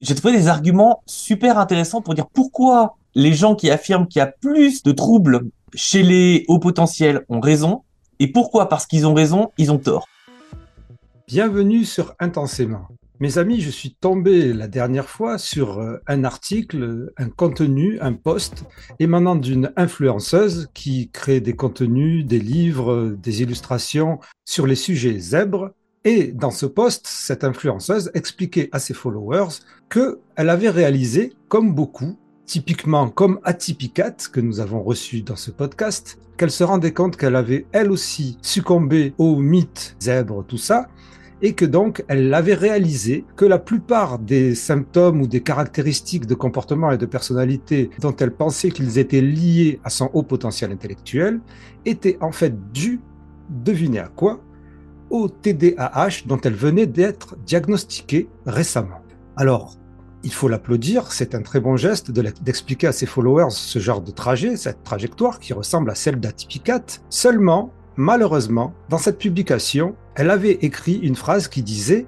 J'ai trouvé des arguments super intéressants pour dire pourquoi les gens qui affirment qu'il y a plus de troubles chez les hauts potentiels ont raison et pourquoi parce qu'ils ont raison, ils ont tort. Bienvenue sur Intensément. Mes amis, je suis tombé la dernière fois sur euh, un article, un contenu, un post émanant d'une influenceuse qui crée des contenus, des livres, des illustrations sur les sujets zèbres et dans ce post, cette influenceuse expliquait à ses followers qu'elle avait réalisé, comme beaucoup, typiquement comme Atypicat, que nous avons reçu dans ce podcast, qu'elle se rendait compte qu'elle avait elle aussi succombé au mythe zèbre, tout ça, et que donc elle avait réalisé que la plupart des symptômes ou des caractéristiques de comportement et de personnalité dont elle pensait qu'ils étaient liés à son haut potentiel intellectuel étaient en fait dus, devinez à quoi, au TDAH dont elle venait d'être diagnostiquée récemment. Alors, il faut l'applaudir, c'est un très bon geste d'expliquer à ses followers ce genre de trajet, cette trajectoire qui ressemble à celle d'Atypicat. Seulement, malheureusement, dans cette publication, elle avait écrit une phrase qui disait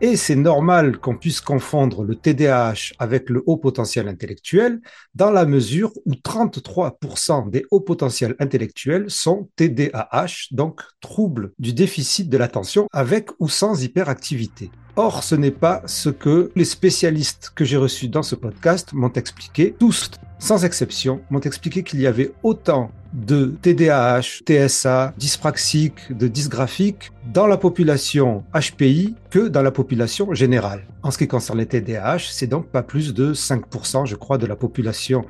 et c'est normal qu'on puisse confondre le TDAH avec le haut potentiel intellectuel dans la mesure où 33% des hauts potentiels intellectuels sont TDAH, donc troubles du déficit de l'attention avec ou sans hyperactivité. Or, ce n'est pas ce que les spécialistes que j'ai reçus dans ce podcast m'ont expliqué. Tous, sans exception, m'ont expliqué qu'il y avait autant de TDAH, TSA, dyspraxique, de dysgraphique dans la population HPI que dans la population générale. En ce qui concerne les TDAH, c'est donc pas plus de 5%, je crois, de la population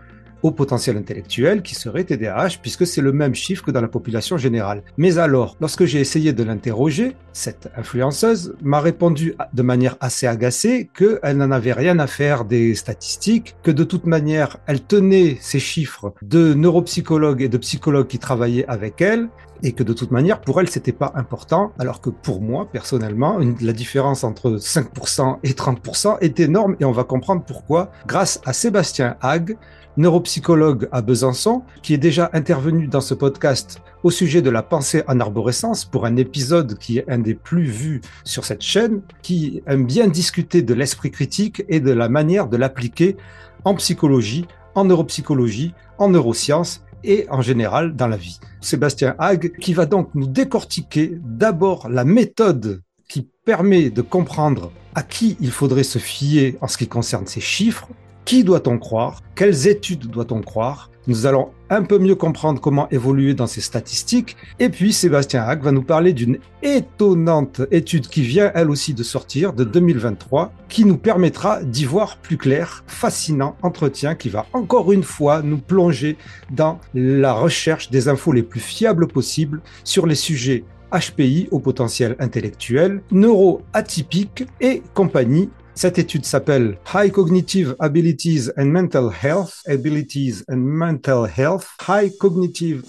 au potentiel intellectuel qui serait TDAH, puisque c'est le même chiffre que dans la population générale. Mais alors, lorsque j'ai essayé de l'interroger, cette influenceuse m'a répondu de manière assez agacée qu'elle n'en avait rien à faire des statistiques, que de toute manière, elle tenait ces chiffres de neuropsychologues et de psychologues qui travaillaient avec elle, et que de toute manière, pour elle, c'était pas important, alors que pour moi, personnellement, la différence entre 5% et 30% est énorme, et on va comprendre pourquoi, grâce à Sébastien Hague, neuropsychologue à Besançon, qui est déjà intervenu dans ce podcast au sujet de la pensée en arborescence pour un épisode qui est un des plus vus sur cette chaîne, qui aime bien discuter de l'esprit critique et de la manière de l'appliquer en psychologie, en neuropsychologie, en neurosciences et en général dans la vie. Sébastien Hague qui va donc nous décortiquer d'abord la méthode qui permet de comprendre à qui il faudrait se fier en ce qui concerne ces chiffres, qui doit-on croire? Quelles études doit-on croire? Nous allons un peu mieux comprendre comment évoluer dans ces statistiques. Et puis Sébastien Hack va nous parler d'une étonnante étude qui vient elle aussi de sortir de 2023, qui nous permettra d'y voir plus clair. Fascinant entretien qui va encore une fois nous plonger dans la recherche des infos les plus fiables possibles sur les sujets HPI au potentiel intellectuel, neuro-atypique et compagnie cette étude s'appelle High Cognitive Abilities and Mental Health, Abilities and Mental Health, High Cognitive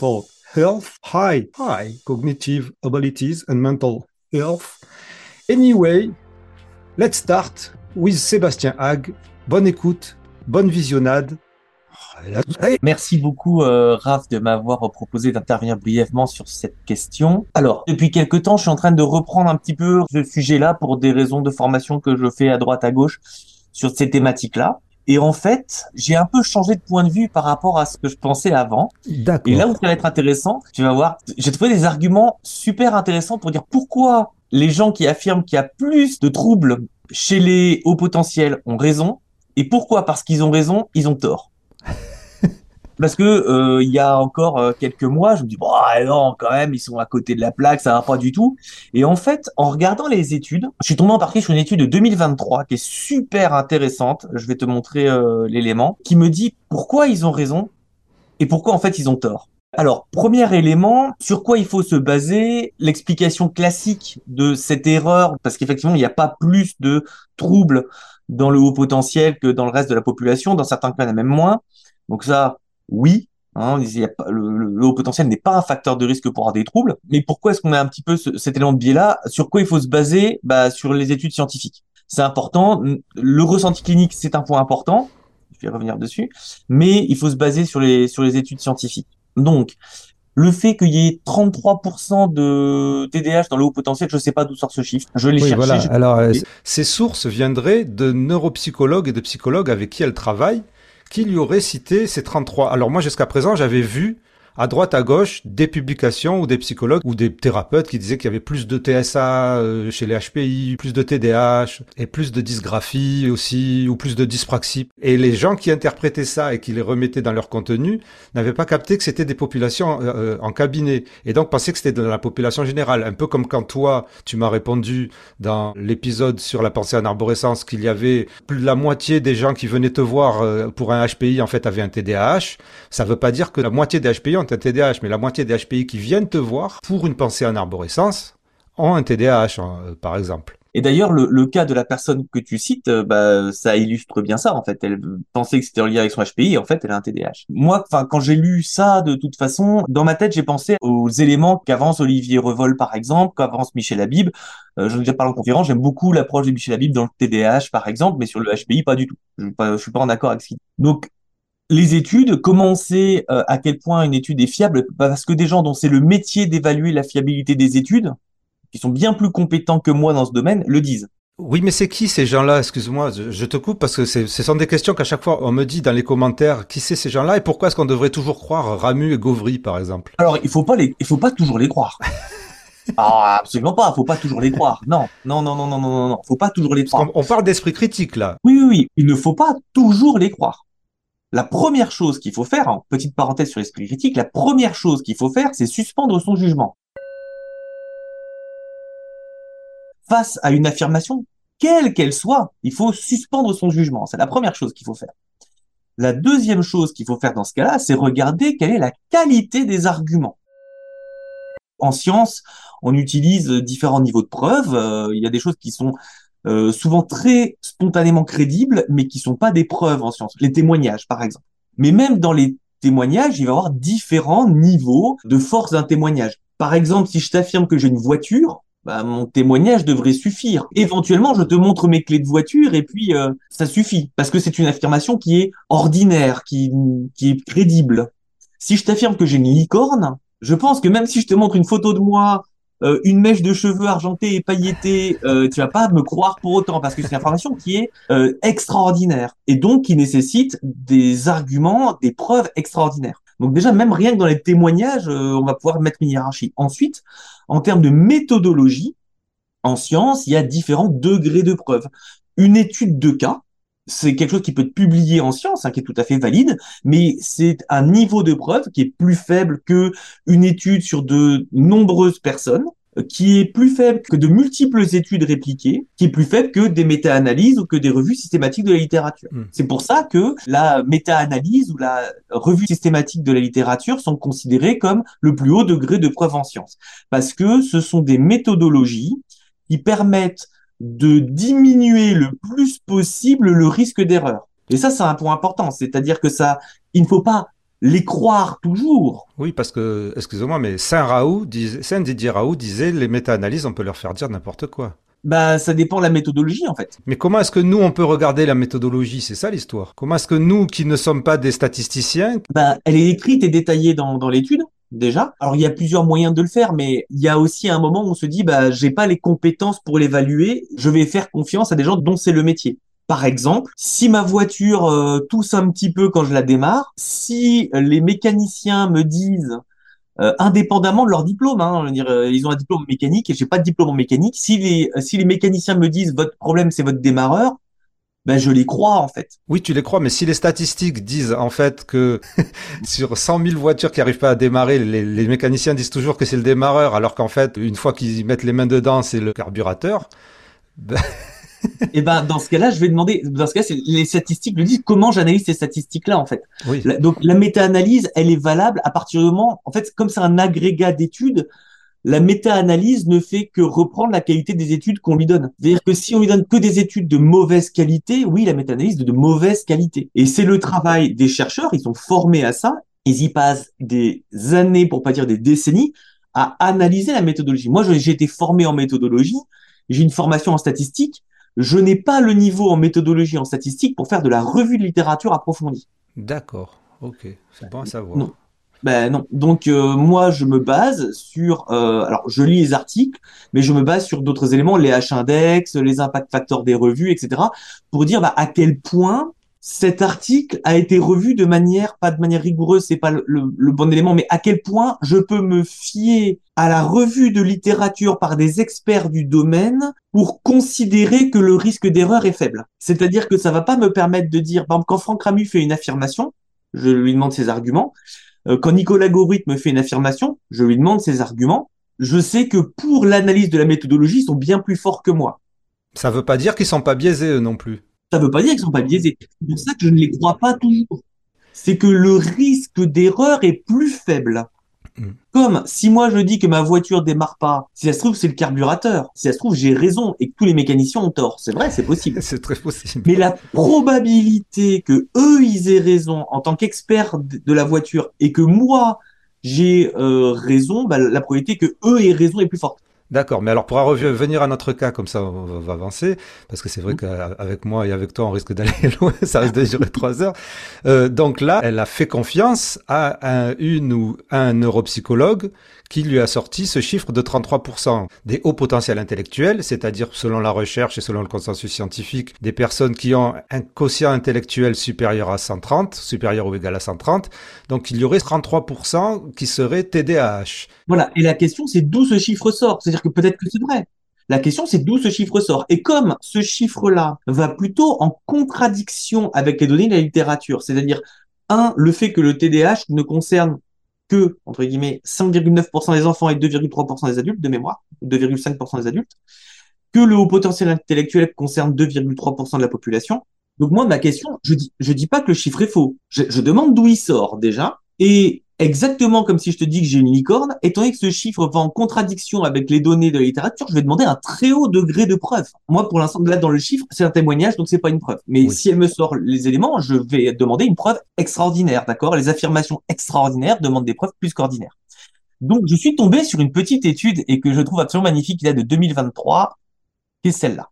Health, High, High Cognitive Abilities and Mental Health. Anyway, let's start with Sébastien Hague. Bonne écoute, bonne visionnade. Merci beaucoup, euh, Raph, de m'avoir proposé d'intervenir brièvement sur cette question. Alors, depuis quelque temps, je suis en train de reprendre un petit peu ce sujet-là pour des raisons de formation que je fais à droite, à gauche sur ces thématiques-là. Et en fait, j'ai un peu changé de point de vue par rapport à ce que je pensais avant. D'accord. Et là où ça va être intéressant, tu vas voir, j'ai trouvé des arguments super intéressants pour dire pourquoi les gens qui affirment qu'il y a plus de troubles chez les hauts potentiels ont raison, et pourquoi parce qu'ils ont raison, ils ont tort. Parce que euh, il y a encore euh, quelques mois, je me dis bon non quand même ils sont à côté de la plaque, ça va pas du tout. Et en fait, en regardant les études, je suis tombé en partie sur une étude de 2023 qui est super intéressante. Je vais te montrer euh, l'élément qui me dit pourquoi ils ont raison et pourquoi en fait ils ont tort. Alors, premier élément, sur quoi il faut se baser L'explication classique de cette erreur, parce qu'effectivement, il n'y a pas plus de troubles dans le haut potentiel que dans le reste de la population, dans certains cas, il y en a même moins. Donc ça, oui, hein, le, haut potentiel n'est pas un facteur de risque pour avoir des troubles. Mais pourquoi est-ce qu'on a un petit peu cet élément de biais-là? Sur quoi il faut se baser? Bah, Sur les études scientifiques. C'est important. Le ressenti clinique, c'est un point important. Je vais revenir dessus. Mais il faut se baser sur les, sur les études scientifiques. Donc, Le fait qu'il y ait 33% de TDAH dans le haut potentiel, je sais pas d'où sort ce chiffre. Je l'ai Oui, cherché. voilà. Alors, euh, ces sources viendraient de neuropsychologues et de psychologues avec qui elle travaille, qui lui auraient cité ces 33. Alors moi, jusqu'à présent, j'avais vu à droite, à gauche, des publications ou des psychologues ou des thérapeutes qui disaient qu'il y avait plus de TSA euh, chez les HPI, plus de TDAH et plus de dysgraphie aussi, ou plus de dyspraxie. Et les gens qui interprétaient ça et qui les remettaient dans leur contenu n'avaient pas capté que c'était des populations euh, euh, en cabinet et donc pensaient que c'était de la population générale. Un peu comme quand toi, tu m'as répondu dans l'épisode sur la pensée en arborescence qu'il y avait plus de la moitié des gens qui venaient te voir pour un HPI en fait avaient un TDAH. Ça veut pas dire que la moitié des HPI un TDAH, mais la moitié des HPI qui viennent te voir pour une pensée en arborescence ont un TDAH, hein, euh, par exemple. Et d'ailleurs, le, cas de la personne que tu cites, euh, bah, ça illustre bien ça, en fait. Elle pensait que c'était en lien avec son HPI, et en fait, elle a un TDAH. Moi, enfin, quand j'ai lu ça, de toute façon, dans ma tête, j'ai pensé aux éléments qu'avance Olivier Revol, par exemple, qu'avance Michel Habib. Euh, J'en ai déjà parlé en conférence, j'aime beaucoup l'approche de Michel Habib dans le TDAH, par exemple, mais sur le HPI, pas du tout. Je, je suis pas en accord avec ce qu'il dit. Donc, les études, comment on sait euh, à quel point une étude est fiable? Bah, Parce que des gens dont c'est le métier d'évaluer la fiabilité des études, qui sont bien plus compétents que moi dans ce domaine, le disent. Oui, mais c'est qui ces gens-là? Excuse-moi, je, te coupe parce que ce sont des questions qu'à chaque fois on me dit dans les commentaires qui c'est ces gens-là? Et pourquoi est-ce qu'on devrait toujours croire Ramu et Gauvry par exemple? Alors, il faut pas les, il faut pas toujours les croire. Ah, absolument pas. Faut pas toujours les croire. Non, non, non, non, non, non, non, non. Faut pas toujours les croire. qu'on on parle d'esprit critique là. Oui, oui, oui. Il ne faut pas toujours les croire. La première chose qu'il faut faire, en petite parenthèse sur l'esprit critique, la première chose qu'il faut faire, c'est suspendre son jugement. Face à une affirmation, quelle qu'elle soit, il faut suspendre son jugement. C'est la première chose qu'il faut faire. La deuxième chose qu'il faut faire dans ce cas-là, c'est regarder quelle est la qualité des arguments. En science, on utilise différents niveaux de preuves. Euh, il y a des choses qui sont euh, souvent très spontanément crédibles, mais qui sont pas des preuves en science. Les témoignages, par exemple. Mais même dans les témoignages, il va y avoir différents niveaux de force d'un témoignage. Par exemple, si je t'affirme que j'ai une voiture, bah, mon témoignage devrait suffire. Éventuellement, je te montre mes clés de voiture et puis euh, ça suffit parce que c'est une affirmation qui est ordinaire, qui, qui est crédible. Si je t'affirme que j'ai une licorne, je pense que même si je te montre une photo de moi, euh, une mèche de cheveux argentée et pailletée, euh, tu vas pas me croire pour autant parce que c'est une information qui est euh, extraordinaire et donc qui nécessite des arguments, des preuves extraordinaires. Donc déjà, même rien que dans les témoignages, euh, on va pouvoir mettre une hiérarchie. Ensuite, en termes de méthodologie, en science, il y a différents degrés de preuve. Une étude de cas, c'est quelque chose qui peut être publié en science, hein, qui est tout à fait valide, mais c'est un niveau de preuve qui est plus faible que une étude sur de nombreuses personnes, euh, qui est plus faible que de multiples études répliquées, qui est plus faible que des méta-analyses ou que des revues systématiques de la littérature. Mm. C'est pour ça que la méta-analyse ou la revue systématique de la littérature sont considérées comme le plus haut degré de preuve en science. Parce que ce sont des méthodologies qui permettent de diminuer le plus possible le risque d'erreur. Et ça, c'est un point important. C'est-à-dire que ça, il ne faut pas les croire toujours. Oui, parce que, excusez-moi, mais Saint Raoult, dis- Saint Didier Raoult disait les méta-analyses, on peut leur faire dire n'importe quoi. Bah, ça dépend de la méthodologie, en fait. Mais comment est-ce que nous, on peut regarder la méthodologie? C'est ça l'histoire. Comment est-ce que nous, qui ne sommes pas des statisticiens, Bah, elle est écrite et détaillée dans, dans l'étude, déjà. Alors, il y a plusieurs moyens de le faire, mais il y a aussi un moment où on se dit, bah, j'ai pas les compétences pour l'évaluer, je vais faire confiance à des gens dont c'est le métier. Par exemple, si ma voiture euh, tousse un petit peu quand je la démarre, si les mécaniciens me disent, euh, indépendamment de leur diplôme, hein, dire, euh, ils ont un diplôme mécanique et j'ai pas de diplôme mécanique, si les, si les mécaniciens me disent votre problème c'est votre démarreur, ben je les crois en fait. oui, tu les crois, mais si les statistiques disent en fait que sur 100 000 voitures qui arrivent pas à démarrer, les, les mécaniciens disent toujours que c'est le démarreur, alors qu'en fait, une fois qu'ils mettent les mains dedans, c'est le carburateur. ben, Et ben dans ce cas-là, je vais demander, dans ce cas, les statistiques le disent. Comment j'analyse ces statistiques-là en fait oui. La- Donc la méta-analyse, elle est valable à partir du moment, en fait, comme c'est un agrégat d'études, la méta-analyse ne fait que reprendre la qualité des études qu'on lui donne. C'est-à-dire que si on lui donne que des études de mauvaise qualité, oui, la méta-analyse est de mauvaise qualité. Et c'est le travail des chercheurs, ils sont formés à ça, ils y passent des années, pour pas dire des décennies, à analyser la méthodologie. Moi, j'ai été formé en méthodologie, j'ai une formation en statistique, je n'ai pas le niveau en méthodologie en statistique pour faire de la revue de littérature approfondie. D'accord. Ok. C'est bon à savoir. Non. Ben non. Donc euh, moi je me base sur euh, alors je lis les articles, mais je me base sur d'autres éléments, les H-index, les impact factors des revues, etc. pour dire bah, à quel point cet article a été revu de manière, pas de manière rigoureuse, c'est pas le, bon élément, mais à quel point je peux me fier à la revue de littérature par des experts du domaine pour considérer que le risque d'erreur est faible. C'est-à-dire que ça va pas me permettre de dire, par exemple, quand Franck Ramu fait une affirmation, je lui demande ses arguments. Euh, quand Nicolas Gaurit me fait une affirmation, je lui demande ses arguments. Je sais que pour l'analyse de la méthodologie, ils sont bien plus forts que moi. Ça veut pas dire qu'ils sont pas biaisés eux non plus ça veut pas dire qu'ils sont pas biaisés. C'est pour ça que je ne les crois pas toujours. C'est que le risque d'erreur est plus faible. Hmm. Comme si moi je dis que ma voiture démarre pas, si ça se trouve c'est le carburateur, si ça se trouve j'ai raison et que tous les mécaniciens ont tort, c'est vrai, c'est possible. c'est très possible. Mais la probabilité que eux ils aient raison en tant qu'experts de la voiture et que moi j'ai euh, raison, bah, la probabilité que eux aient raison est plus forte. D'accord, mais alors pour revenir à notre cas, comme ça on va avancer, parce que c'est vrai mmh. qu'avec moi et avec toi on risque d'aller loin, ça risque de durer trois heures. Euh, donc là, elle a fait confiance à un, une ou un neuropsychologue qui lui a sorti ce chiffre de 33% des hauts potentiels intellectuels, c'est-à-dire selon la recherche et selon le consensus scientifique, des personnes qui ont un quotient intellectuel supérieur à 130, supérieur ou égal à 130. Donc il y aurait 33% qui seraient TDAH. Voilà, et la question c'est d'où ce chiffre sort, c'est-à-dire que peut-être que c'est vrai. La question, c'est d'où ce chiffre sort. Et comme ce chiffre-là va plutôt en contradiction avec les données de la littérature, c'est-à-dire, un, le fait que le TDAH ne concerne que, entre guillemets, 5,9% des enfants et 2,3% des adultes de mémoire, 2,5% des adultes, que le haut potentiel intellectuel concerne 2,3% de la population. Donc moi, ma question, je dis, je dis pas que le chiffre est faux. Je, je demande d'où il sort déjà. Et exactement comme si je te dis que j'ai une licorne, étant donné que ce chiffre va en contradiction avec les données de la littérature, je vais demander un très haut degré de preuve. Moi, pour l'instant, là, dans le chiffre, c'est un témoignage, donc c'est pas une preuve. Mais si elle me sort les éléments, je vais demander une preuve extraordinaire, d'accord? Les affirmations extraordinaires demandent des preuves plus qu'ordinaires. Donc, je suis tombé sur une petite étude et que je trouve absolument magnifique, qui date de 2023, qui est celle-là.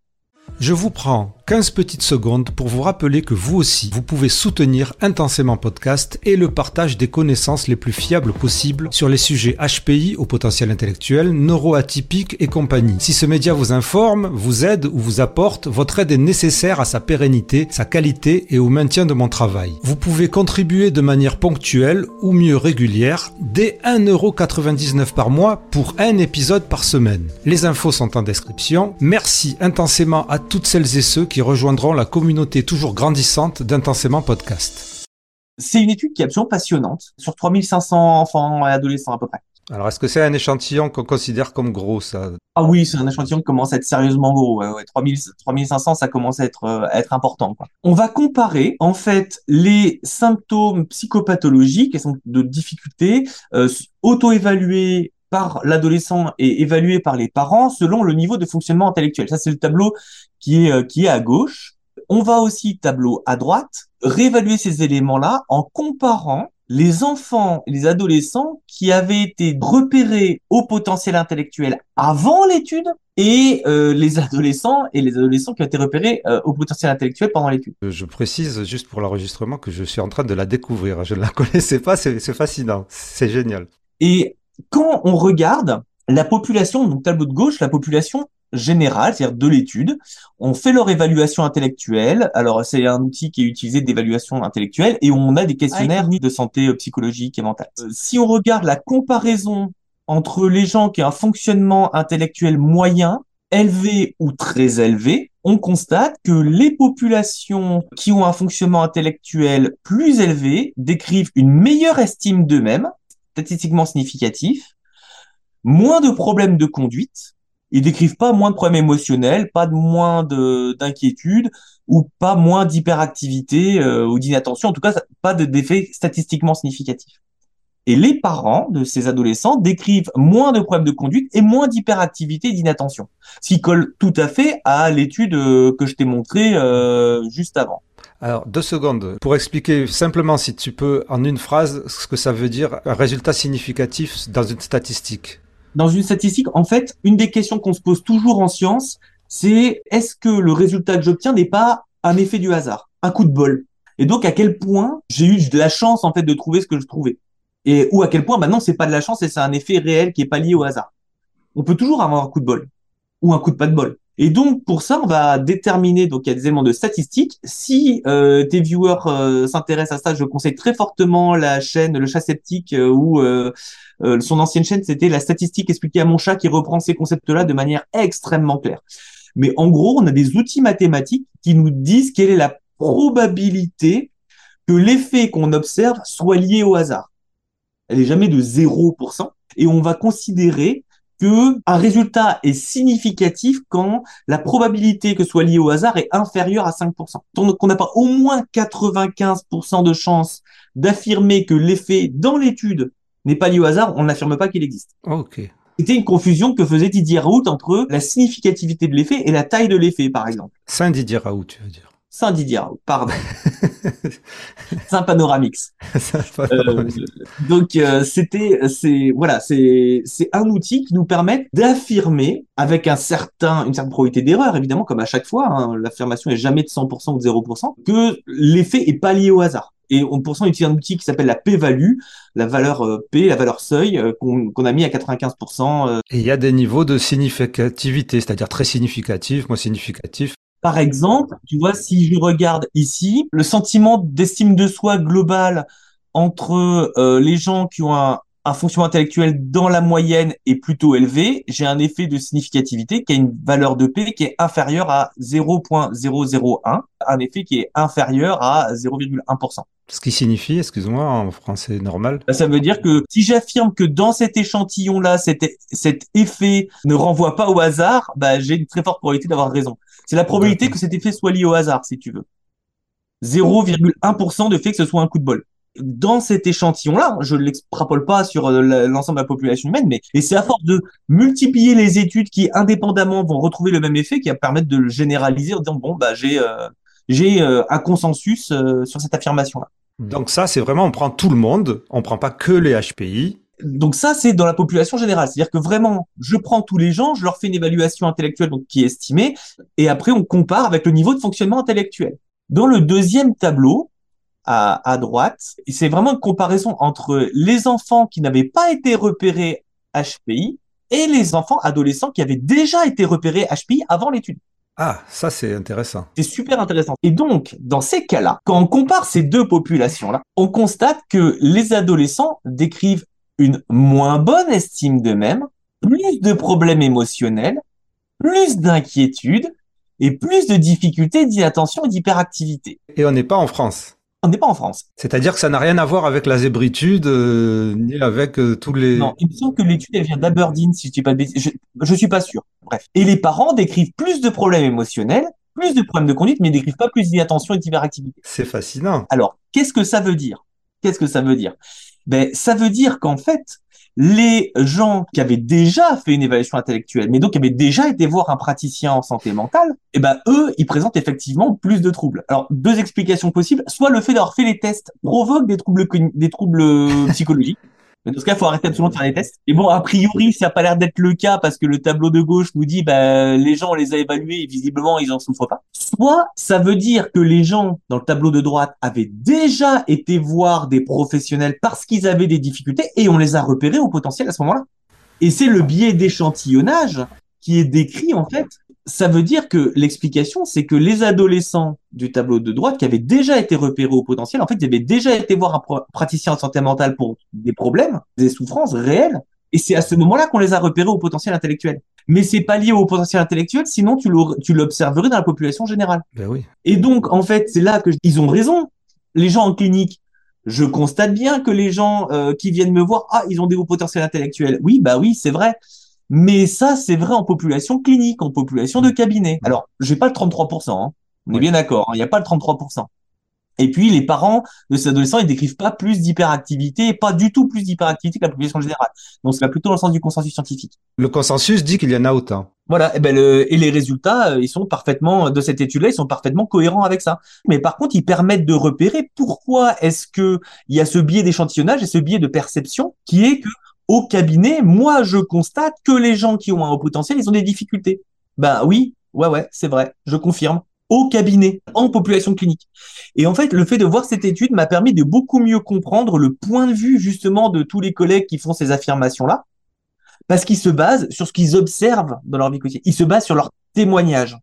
Je vous prends 15 petites secondes pour vous rappeler que vous aussi, vous pouvez soutenir intensément podcast et le partage des connaissances les plus fiables possibles sur les sujets HPI au potentiel intellectuel, neuroatypique et compagnie. Si ce média vous informe, vous aide ou vous apporte, votre aide est nécessaire à sa pérennité, sa qualité et au maintien de mon travail. Vous pouvez contribuer de manière ponctuelle ou mieux régulière dès 1,99€ par mois pour un épisode par semaine. Les infos sont en description. Merci intensément à toutes celles et ceux rejoindront la communauté toujours grandissante d'Intensément Podcast. C'est une étude qui est absolument passionnante, sur 3500 enfants et adolescents à peu près. Alors, est-ce que c'est un échantillon qu'on considère comme gros, ça? Ah oui, c'est un échantillon qui commence à être sérieusement gros. Ouais, 3500, ça commence à être, euh, être important. On va comparer, en fait, les symptômes psychopathologiques, et de difficultés, euh, auto-évalués par l'adolescent et évalués par les parents selon le niveau de fonctionnement intellectuel. Ça, c'est le tableau qui est, euh, qui est à gauche. On va aussi, tableau à droite, réévaluer ces éléments-là en comparant les enfants et les adolescents qui avaient été repérés au potentiel intellectuel avant l'étude et euh, les adolescents et les adolescents qui ont été repérés euh, au potentiel intellectuel pendant l'étude. Je précise juste pour l'enregistrement que je suis en train de la découvrir. Je ne la connaissais pas, c'est fascinant, c'est génial. Et quand on regarde la population, donc tableau de gauche, la population générale, c'est-à-dire de l'étude. On fait leur évaluation intellectuelle. Alors, c'est un outil qui est utilisé d'évaluation intellectuelle et on a des questionnaires de santé euh, psychologique et mentale. Euh, si on regarde la comparaison entre les gens qui ont un fonctionnement intellectuel moyen, élevé ou très élevé, on constate que les populations qui ont un fonctionnement intellectuel plus élevé décrivent une meilleure estime d'eux-mêmes, statistiquement significatif, moins de problèmes de conduite, ils décrivent pas moins de problèmes émotionnels, pas de moins d'inquiétude ou pas moins d'hyperactivité euh, ou d'inattention, en tout cas pas d'effet statistiquement significatif. Et les parents de ces adolescents décrivent moins de problèmes de conduite et moins d'hyperactivité et d'inattention, ce qui colle tout à fait à l'étude euh, que je t'ai montrée euh, juste avant. Alors, deux secondes. Pour expliquer simplement, si tu peux, en une phrase, ce que ça veut dire, un résultat significatif dans une statistique dans une statistique, en fait, une des questions qu'on se pose toujours en science, c'est est-ce que le résultat que j'obtiens n'est pas un effet du hasard, un coup de bol? Et donc, à quel point j'ai eu de la chance, en fait, de trouver ce que je trouvais? Et ou à quel point maintenant c'est pas de la chance et c'est un effet réel qui est pas lié au hasard. On peut toujours avoir un coup de bol ou un coup de pas de bol. Et donc pour ça, on va déterminer donc il y a des éléments de statistiques. Si euh, tes viewers euh, s'intéressent à ça, je conseille très fortement la chaîne Le Chat Sceptique euh, où son ancienne chaîne c'était la statistique expliquée à mon chat qui reprend ces concepts-là de manière extrêmement claire. Mais en gros, on a des outils mathématiques qui nous disent quelle est la probabilité que l'effet qu'on observe soit lié au hasard. Elle est jamais de 0%. Et on va considérer que un résultat est significatif quand la probabilité que soit lié au hasard est inférieure à 5%. Donc on n'a pas au moins 95% de chance d'affirmer que l'effet dans l'étude n'est pas lié au hasard, on n'affirme pas qu'il existe. Ok. C'était une confusion que faisait Didier Raoult entre la significativité de l'effet et la taille de l'effet, par exemple. Saint Didier Raoult, tu veux dire Saint-Didier, pardon. Saint-Panoramix. euh, donc euh, c'était, c'est voilà, c'est c'est un outil qui nous permet d'affirmer avec un certain une certaine probabilité d'erreur, évidemment, comme à chaque fois, hein, l'affirmation est jamais de 100% ou de 0%, que l'effet est pas lié au hasard. Et on, pour ça, on utilise un outil qui s'appelle la p-value, la valeur euh, p, la valeur seuil, euh, qu'on a mis à 95%. Et il y a des niveaux de significativité, c'est-à-dire très significatif, moins significatif. Par exemple, tu vois, si je regarde ici, le sentiment d'estime de soi global entre euh, les gens qui ont un, un fonctionnement intellectuel dans la moyenne est plutôt élevé, j'ai un effet de significativité qui a une valeur de P qui est inférieure à 0.001, un effet qui est inférieur à 0,1%. Ce qui signifie, excuse-moi, en français normal bah, Ça veut dire que si j'affirme que dans cet échantillon-là, cet, cet effet ne renvoie pas au hasard, bah, j'ai une très forte probabilité d'avoir raison. C'est la probabilité que cet effet soit lié au hasard, si tu veux. 0,1% de fait que ce soit un coup de bol. Dans cet échantillon-là, je ne l'extrapole pas sur euh, l'ensemble de la population humaine, mais et c'est à force de multiplier les études qui indépendamment vont retrouver le même effet qui va permettre de le généraliser en disant bon bah j'ai euh, j'ai euh, un consensus sur cette affirmation-là. Donc ça, c'est vraiment on prend tout le monde, on prend pas que les HPI, donc ça, c'est dans la population générale. C'est-à-dire que vraiment, je prends tous les gens, je leur fais une évaluation intellectuelle donc, qui est estimée, et après, on compare avec le niveau de fonctionnement intellectuel. Dans le deuxième tableau, à, à droite, c'est vraiment une comparaison entre les enfants qui n'avaient pas été repérés HPI et les enfants adolescents qui avaient déjà été repérés HPI avant l'étude. Ah, ça c'est intéressant. C'est super intéressant. Et donc, dans ces cas-là, quand on compare ces deux populations-là, on constate que les adolescents décrivent une moins bonne estime d'eux-mêmes, plus de problèmes émotionnels, plus d'inquiétude et plus de difficultés d'inattention et d'hyperactivité. Et on n'est pas en France. On n'est pas en France. C'est-à-dire que ça n'a rien à voir avec la zébritude, euh, ni avec euh, tous les... Non, il me semble que l'étude, elle vient d'Aberdeen, si je dis pas de bêtises. Je, je suis pas sûr. Bref. Et les parents décrivent plus de problèmes émotionnels, plus de problèmes de conduite, mais ils décrivent pas plus d'inattention et d'hyperactivité. C'est fascinant. Alors, qu'est-ce que ça veut dire? Qu'est-ce que ça veut dire? Ben, ça veut dire qu'en fait, les gens qui avaient déjà fait une évaluation intellectuelle, mais donc qui avaient déjà été voir un praticien en santé mentale, eh ben eux, ils présentent effectivement plus de troubles. Alors deux explications possibles soit le fait d'avoir fait les tests provoque des troubles des troubles psychologiques, mais dans ce cas, il faut arrêter absolument de faire des tests. Et bon, a priori, ça n'a pas l'air d'être le cas parce que le tableau de gauche nous dit, bah, les gens, on les a évalués et visiblement, ils en souffrent pas. Soit ça veut dire que les gens dans le tableau de droite avaient déjà été voir des professionnels parce qu'ils avaient des difficultés et on les a repérés au potentiel à ce moment-là. Et c'est le biais d'échantillonnage qui est décrit en fait ça veut dire que l'explication, c'est que les adolescents du tableau de droite qui avaient déjà été repérés au potentiel, en fait, ils avaient déjà été voir un praticien en santé mentale pour des problèmes, des souffrances réelles, et c'est à ce moment-là qu'on les a repérés au potentiel intellectuel. Mais c'est pas lié au potentiel intellectuel, sinon tu l'observerais dans la population générale. Ben oui. Et donc, en fait, c'est là que ils ont raison. Les gens en clinique, je constate bien que les gens euh, qui viennent me voir, ah, ils ont des hauts potentiels intellectuels. Oui, bah oui, c'est vrai. Mais ça, c'est vrai en population clinique, en population de cabinet. Alors, j'ai pas le 33%, hein. on est bien d'accord, hein. il n'y a pas le 33%. Et puis, les parents de ces adolescents, ils décrivent pas plus d'hyperactivité, pas du tout plus d'hyperactivité que la population générale. Donc, c'est plutôt dans le sens du consensus scientifique. Le consensus dit qu'il y en a autant. Voilà, et, ben et les résultats, euh, ils sont parfaitement de cette étude-là, ils sont parfaitement cohérents avec ça. Mais par contre, ils permettent de repérer pourquoi est-ce que il y a ce biais d'échantillonnage et ce biais de perception qui est que au cabinet, moi, je constate que les gens qui ont un haut potentiel, ils ont des difficultés. Ben oui, ouais, ouais, c'est vrai, je confirme. au cabinet, en population clinique. Et en fait, le fait de voir cette étude m'a permis de beaucoup mieux comprendre le point de vue justement de tous les collègues qui font ces affirmations-là, parce qu'ils se basent sur ce qu'ils observent dans leur vie quotidienne. Ils se basent sur leur témoignage.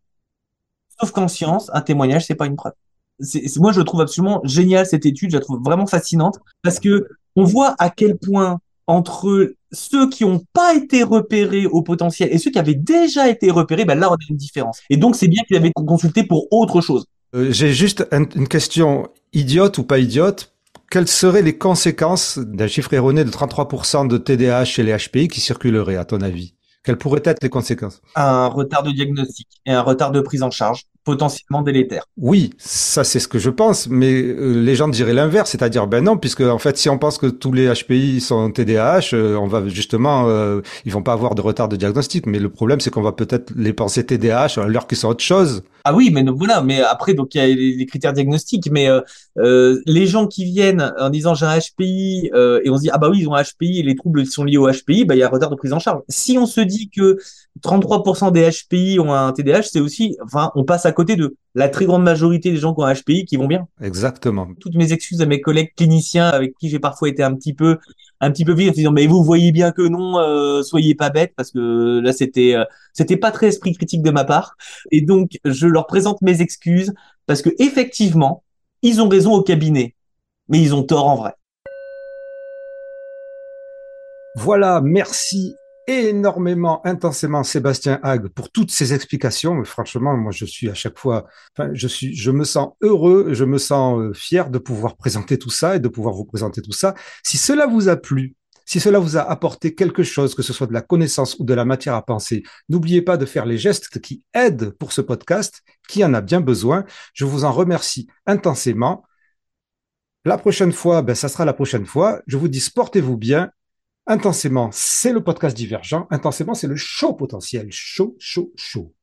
Sauf qu'en science, un témoignage, c'est pas une preuve. C'est, moi, je trouve absolument génial cette étude. Je la trouve vraiment fascinante parce que on voit à quel point entre ceux qui n'ont pas été repérés au potentiel et ceux qui avaient déjà été repérés, ben là, on a une différence. Et donc, c'est bien qu'il avait consulté pour autre chose. Euh, j'ai juste une question idiote ou pas idiote. Quelles seraient les conséquences d'un chiffre erroné de 33% de TDAH chez les HPI qui circulerait, à ton avis? Quelles pourraient être les conséquences? Un retard de diagnostic et un retard de prise en charge potentiellement délétère. Oui, ça c'est ce que je pense, mais euh, les gens diraient l'inverse, c'est-à-dire ben non, puisque en fait si on pense que tous les HPI sont TDAH, euh, on va justement, euh, ils vont pas avoir de retard de diagnostic, mais le problème c'est qu'on va peut-être les penser TDAH alors qu'ils sont autre chose. Ah oui, mais donc voilà, mais après donc il y a les, critères diagnostiques, mais euh, les gens qui viennent en disant j'ai un HPI et on se dit ah bah oui ils ont un HPI et les troubles sont liés au HPI, bah il y a un retard de prise en charge. Si on se dit que 33% des HPI ont un TDAH, c'est aussi, enfin on passe à côté de la très grande majorité des gens qui ont un HPI qui vont bien. Exactement. Toutes mes excuses à mes collègues cliniciens avec qui j'ai parfois été un petit peu un petit peu vite en disant mais vous voyez bien que non euh, soyez pas bêtes parce que là c'était euh, c'était pas très esprit critique de ma part et donc je leur présente mes excuses parce que effectivement ils ont raison au cabinet mais ils ont tort en vrai. Voilà, merci énormément, intensément Sébastien Hague pour toutes ces explications. Franchement, moi, je suis à chaque fois, enfin, je suis, je me sens heureux, je me sens euh, fier de pouvoir présenter tout ça et de pouvoir vous présenter tout ça. Si cela vous a plu, si cela vous a apporté quelque chose, que ce soit de la connaissance ou de la matière à penser, n'oubliez pas de faire les gestes qui aident pour ce podcast, qui en a bien besoin. Je vous en remercie intensément. La prochaine fois, ben, ça sera la prochaine fois. Je vous dis, portez-vous bien Intensément, c'est le podcast divergent. Intensément, c'est le show potentiel. Chaud, chaud, chaud.